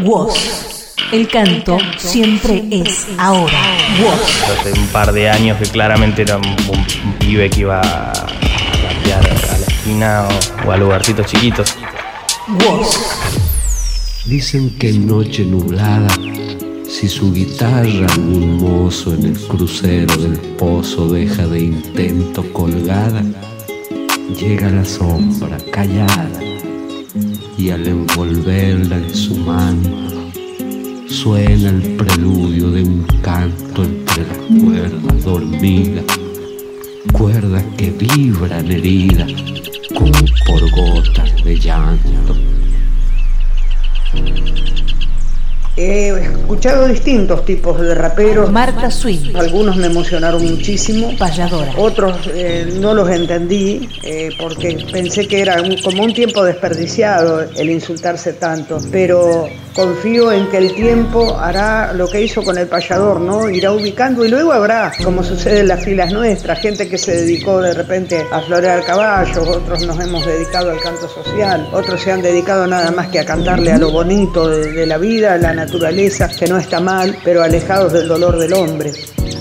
Woz. El canto siempre es ahora. Woz. Hace un par de años que claramente era un, un pibe que iba a rapear a la esquina o, o a lugarcitos chiquitos. Woz. Dicen que en noche nublada, si su guitarra algún mozo en el crucero del pozo deja de intento colgada, llega la sombra callada y al envolverla en su manto suena el preludio de un canto entre las cuerdas dormidas, cuerdas que vibran heridas como por gotas de llanto. He escuchado distintos tipos de raperos. Marta Swing. Algunos me emocionaron muchísimo. Payadora. Otros eh, no los entendí eh, porque pensé que era un- como un tiempo desperdiciado el insultarse tanto. Pero confío en que el tiempo hará lo que hizo con el payador, ¿no? Irá ubicando y luego habrá, como sucede en las filas nuestras, gente que se dedicó de repente a florear caballos, otros nos hemos dedicado al canto social, otros se han dedicado nada más que a cantarle a lo bonito de, la vida, a la naturaleza, que no está mal, pero alejados del dolor del hombre.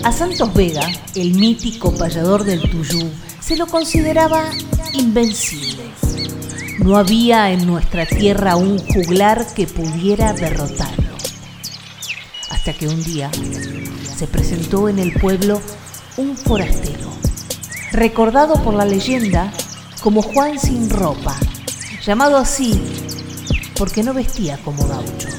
A Santos Vega, el mítico payador del Tuyú, se lo consideraba invencible. No había en nuestra tierra un juglar que pudiera derrotarlo. Hasta que un día se presentó en el pueblo un forastero, recordado por la leyenda como Juan sin ropa, llamado así porque no vestía como gaucho.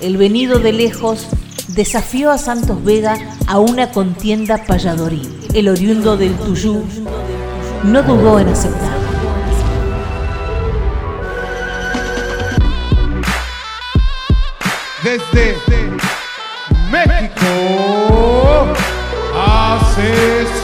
El venido de lejos desafió a Santos Vega a una contienda payadoril. El oriundo del Tuyú no dudó en aceptar. Desde México, asesino.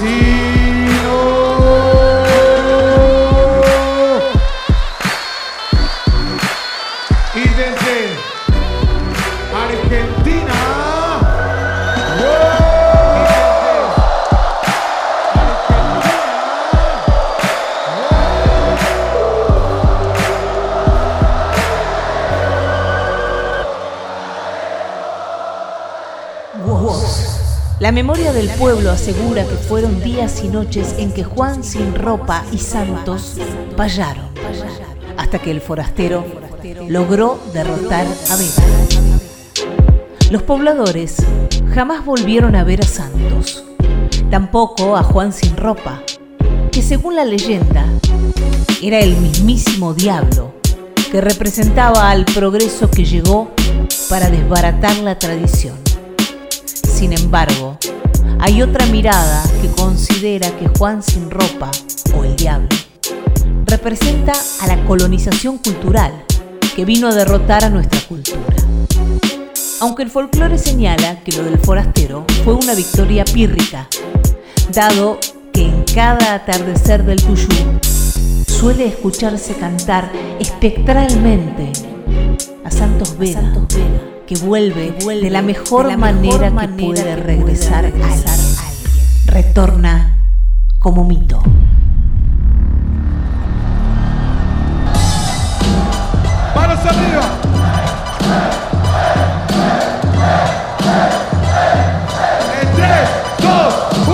La memoria del pueblo asegura que fueron días y noches en que Juan sin ropa y Santos payaron, hasta que el forastero logró derrotar a Vega. Los pobladores jamás volvieron a ver a Santos, tampoco a Juan sin ropa, que según la leyenda era el mismísimo diablo que representaba al progreso que llegó para desbaratar la tradición. Sin embargo, hay otra mirada que considera que Juan sin ropa, o el diablo, representa a la colonización cultural que vino a derrotar a nuestra cultura. Aunque el folclore señala que lo del forastero fue una victoria pírrica, dado que en cada atardecer del Tuyú suele escucharse cantar espectralmente a Santos Vega, que vuelve, de la mejor, manera, que puede regresar, a alguien. Retorna como mito. manos arriba. En 3, 2,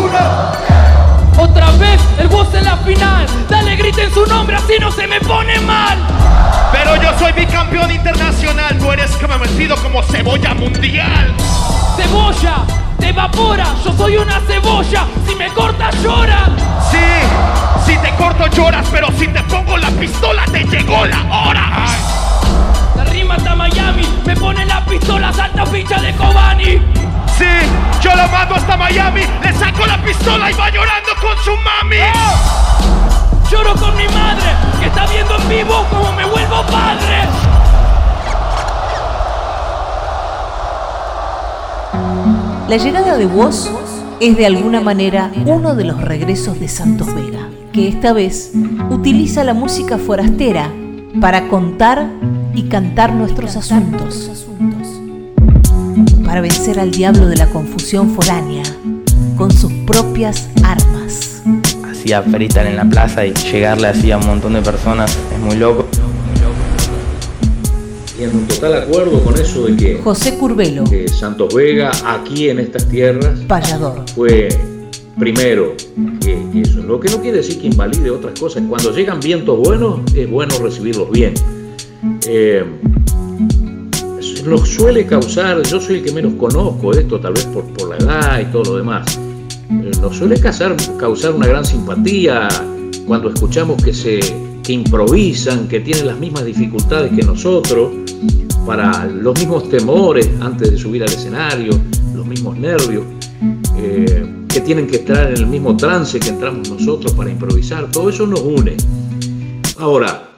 1. Otra vez el boss en la final. Dale, griten su nombre, así no se me pone mal. Soy bicampeón internacional, tú eres conocido como cebolla mundial. Cebolla, te evapora. Yo soy una cebolla. Si me cortas, llora. Sí, si te corto lloras, pero si te pongo la pistola te llegó la hora. La rima hasta Miami. Me pone la pistola, salta ficha de Kobani. Sí, yo la mando hasta Miami, le saco la pistola y va llorando con su mami. Lloro con mi madre, que está viendo en vivo como me vuelvo padre. La llegada de Woz es de alguna manera uno de los regresos de Santos Vega, que esta vez utiliza la música forastera para contar y cantar nuestros asuntos, para vencer al diablo de la confusión foránea con sus propias armas. Hacía freestyle en la plaza y llegarle así a un montón de personas es muy loco. y en un total acuerdo con eso de que José Curbelo, que Santos Vega aquí en estas tierras fue primero que, que eso, lo que no quiere decir que invalide otras cosas. Cuando llegan vientos buenos es bueno recibirlos bien. Eh, lo suele causar, yo soy el que menos conozco esto, tal vez por, por la edad y todo lo demás, nos suele causar, una gran simpatía cuando escuchamos que se improvisan, que tienen las mismas dificultades que nosotros, para los mismos temores antes de subir al escenario, los mismos nervios, eh, que tienen que estar en el mismo trance que entramos nosotros para improvisar, todo eso nos une. Ahora,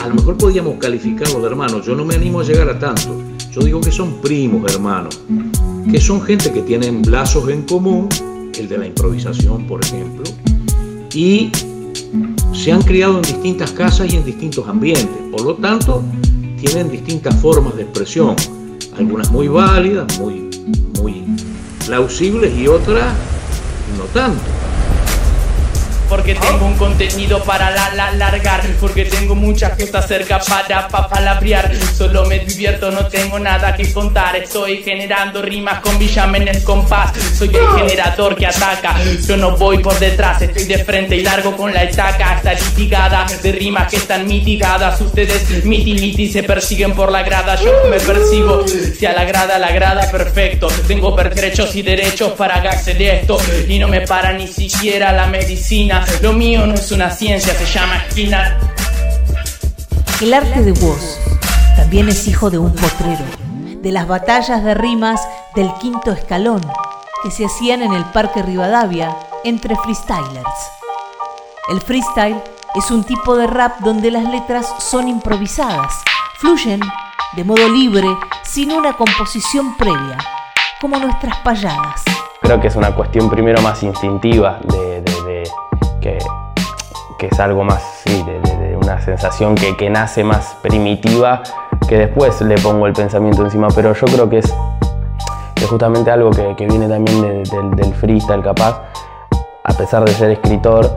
a lo mejor podíamos calificarlos de hermanos, yo no me animo a llegar a tanto, yo digo que son primos hermanos, que son gente que tienen lazos en común, el de la improvisación, por ejemplo, y se han criado en distintas casas y en distintos ambientes, por lo tanto, tienen distintas formas de expresión, algunas muy válidas, muy, muy plausibles y otras no tanto porque tengo un contenido para la, la largar, porque tengo muchas cosas cerca para pa, palabrear. Solo me divierto, no tengo nada que contar. Estoy generando rimas con Villame en el compás. Soy el generador que ataca. Yo no voy por detrás, estoy de frente y largo con la estaca. Está litigada de rimas que están mitigadas. Ustedes miti miti se persiguen por la grada. Yo me persigo. Si a la grada, la grada, perfecto. Tengo derechos y derechos para hacer esto. Y no me para ni siquiera la medicina. Lo mío no es una ciencia, se llama esquina. El arte de voz también es hijo de un potrero, de las batallas de rimas del quinto escalón que se hacían en el Parque Rivadavia entre freestylers. El freestyle es un tipo de rap donde las letras son improvisadas, fluyen de modo libre, sin una composición previa, como nuestras payadas. Creo que es una cuestión primero más instintiva de, de, de que, es algo más, de, de una sensación que, que, nace más primitiva, que después le pongo el pensamiento encima, pero yo creo que es, justamente algo que, viene también del, del freestyle capaz, a pesar de ser escritor,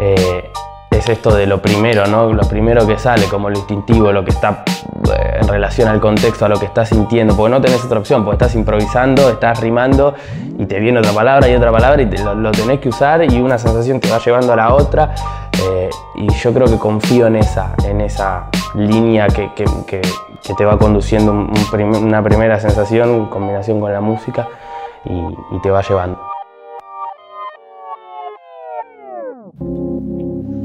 eh, es esto de lo primero, ¿no? Lo primero que sale, como lo instintivo, lo que está eh, en relación al contexto, a lo que estás sintiendo, porque no tenés otra opción, porque estás improvisando, estás rimando y te viene otra palabra y otra palabra y te, lo, tenés que usar y una sensación te va llevando a la otra. Eh, y yo creo que confío en esa, en esa línea que, que, te va conduciendo una primera sensación en combinación con la música y, y te va llevando.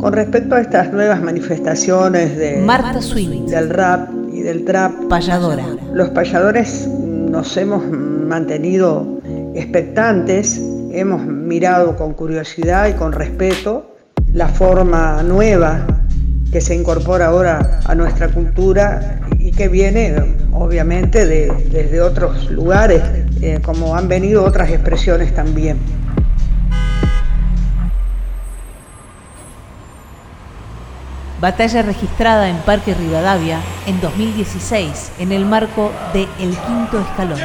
Con respecto a estas nuevas manifestaciones de, Marta Swing, del rap y del trap, payadora. los payadores nos hemos mantenido expectantes, hemos mirado con curiosidad y con respeto la forma nueva que se incorpora ahora a nuestra cultura y que viene obviamente de, desde otros lugares, eh, como han venido otras expresiones también. Batalla registrada en Parque Rivadavia en 2016 en el marco de El Quinto Escalón.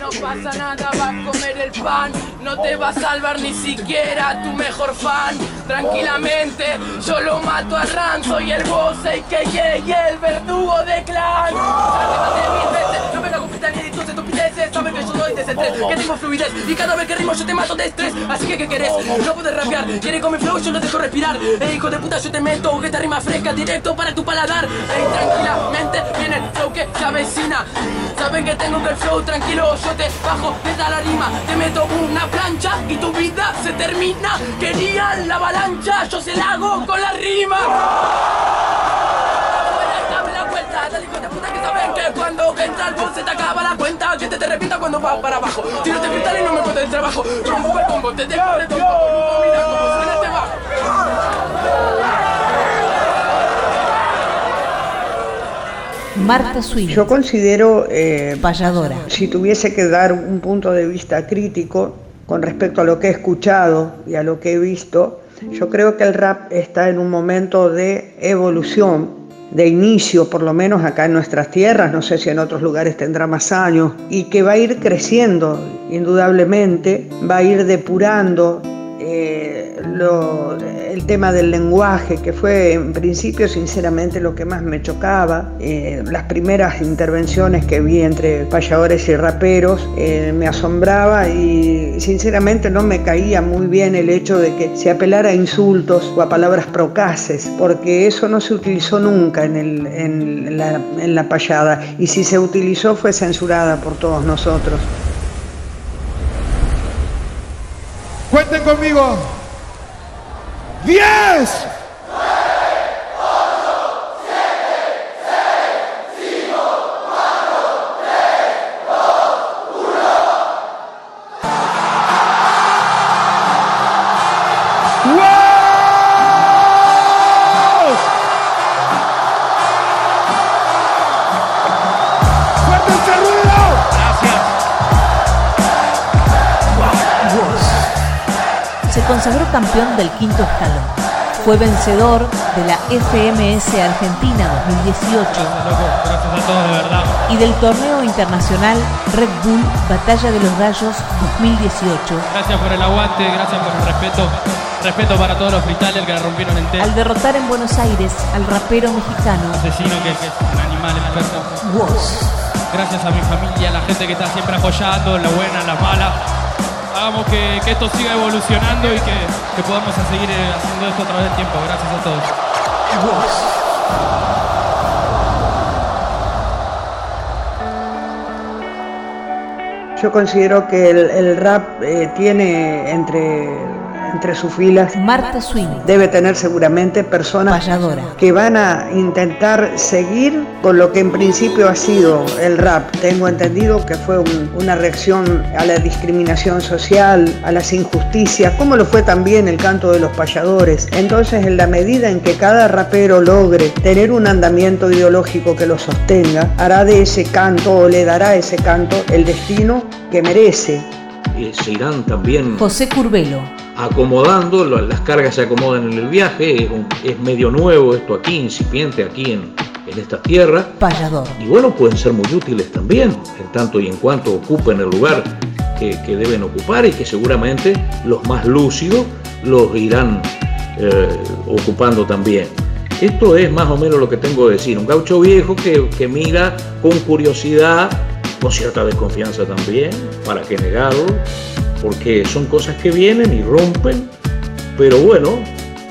No pasa nada, va a comer el pan. No te va a salvar ni siquiera tu mejor fan. Tranquilamente, yo lo mato a Ran. Soy el boss, el que y el verdugo de clan. Sabes que yo soy desestrés, que tengo fluidez. Y cada vez que rimo yo te mato de estrés. Así que, ¿qué querés? No puedes rapear. Quiere con mi flow, yo no dejo respirar. Ey, hijo de puta, yo te meto. Que esta rima fresca directo para tu paladar. Ey, tranquilamente, viene el flow que se avecina. Saben que tengo que el flow tranquilo. Yo te bajo desde la rima. Te meto una plancha y tu vida se termina. Querían la avalancha, yo se la hago con la rima. Dale con la puta que saben que cuando entra el boss se te acaba la cuenta. Que te te repita cuando va para abajo. Tiro te brutal y no me puedo del trabajo. Rompo el combo, te dejo de tonto. Mira cómo suena este bajo. Marta Swing. Yo considero, eh, payadora. si tuviese que dar un punto de vista crítico con respecto a lo que he escuchado y a lo que he visto, yo creo que el rap está en un momento de evolución, de inicio, por lo menos acá en nuestras tierras, no sé si en otros lugares tendrá más años, y que va a ir creciendo, indudablemente, va a ir depurando. Eh, el tema del lenguaje, que fue en principio sinceramente lo que más me chocaba. Eh, las primeras intervenciones que vi entre payadores y raperos eh, me asombraba y sinceramente no me caía muy bien el hecho de que se apelara a insultos o a palabras procaces, porque eso no se utilizó nunca en, en, la, en la payada y si se utilizó fue censurada por todos nosotros. Cuenten conmigo. 10. Campeón del quinto escalón. Fue vencedor de la FMS Argentina 2018 y del torneo internacional Red Bull Batalla de los Gallos 2018. Gracias por el aguante, gracias por el respeto. Respeto para todos los freestylers que la rompieron entera. Al derrotar en Buenos Aires al rapero mexicano Asesino que es un animal. Woz. Gracias a mi familia, a la gente que está siempre apoyando, la buena, en la mala hagamos que, esto siga evolucionando y que, podamos seguir eh, haciendo esto a través del tiempo. Gracias a todos. Yo considero que el, el rap eh, tiene entre entre sus filas. Marta Swing. Debe tener seguramente personas que van a intentar seguir con lo que en principio ha sido el rap. Tengo entendido que fue un, una reacción a la discriminación social, a las injusticias, como lo fue también el canto de los payadores. Entonces, en la medida en que cada rapero logre tener un andamiento ideológico que lo sostenga, hará de ese canto o le dará a ese canto el destino que merece. Eh, se irán también José Curvelo. Acomodando, las cargas se acomodan en el viaje, es, un- es medio nuevo esto aquí, incipiente aquí en, en esta tierra. Payador. Y bueno, pueden ser muy útiles también, en tanto y en cuanto ocupen el lugar que, que deben ocupar y que seguramente los más lúcidos los irán eh, ocupando también. Esto es más o menos lo que tengo que decir. Un gaucho viejo que, que mira con curiosidad, con cierta desconfianza también, para qué negarlo, porque son cosas que vienen y rompen, pero bueno,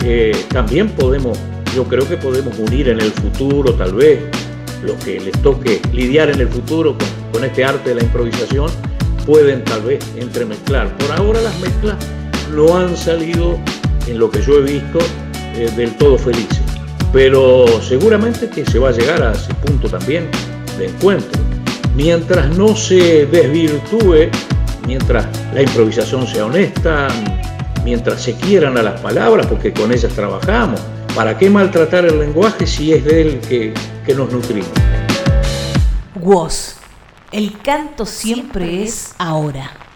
eh, también podemos, yo creo que podemos unir en el futuro tal vez lo que les toque lidiar en el futuro con, con este arte de la improvisación, pueden tal vez entremezclar. Por ahora las mezclas no han salido en lo que yo he visto eh, del todo felices, pero seguramente que se va a llegar a ese punto también de encuentro. Mientras no se desvirtúe, mientras la improvisación sea honesta, mientras se quieran a las palabras, porque con ellas trabajamos. ¿Para qué maltratar el lenguaje si es de él que, que nos nutrimos? Woz. El canto siempre es ahora.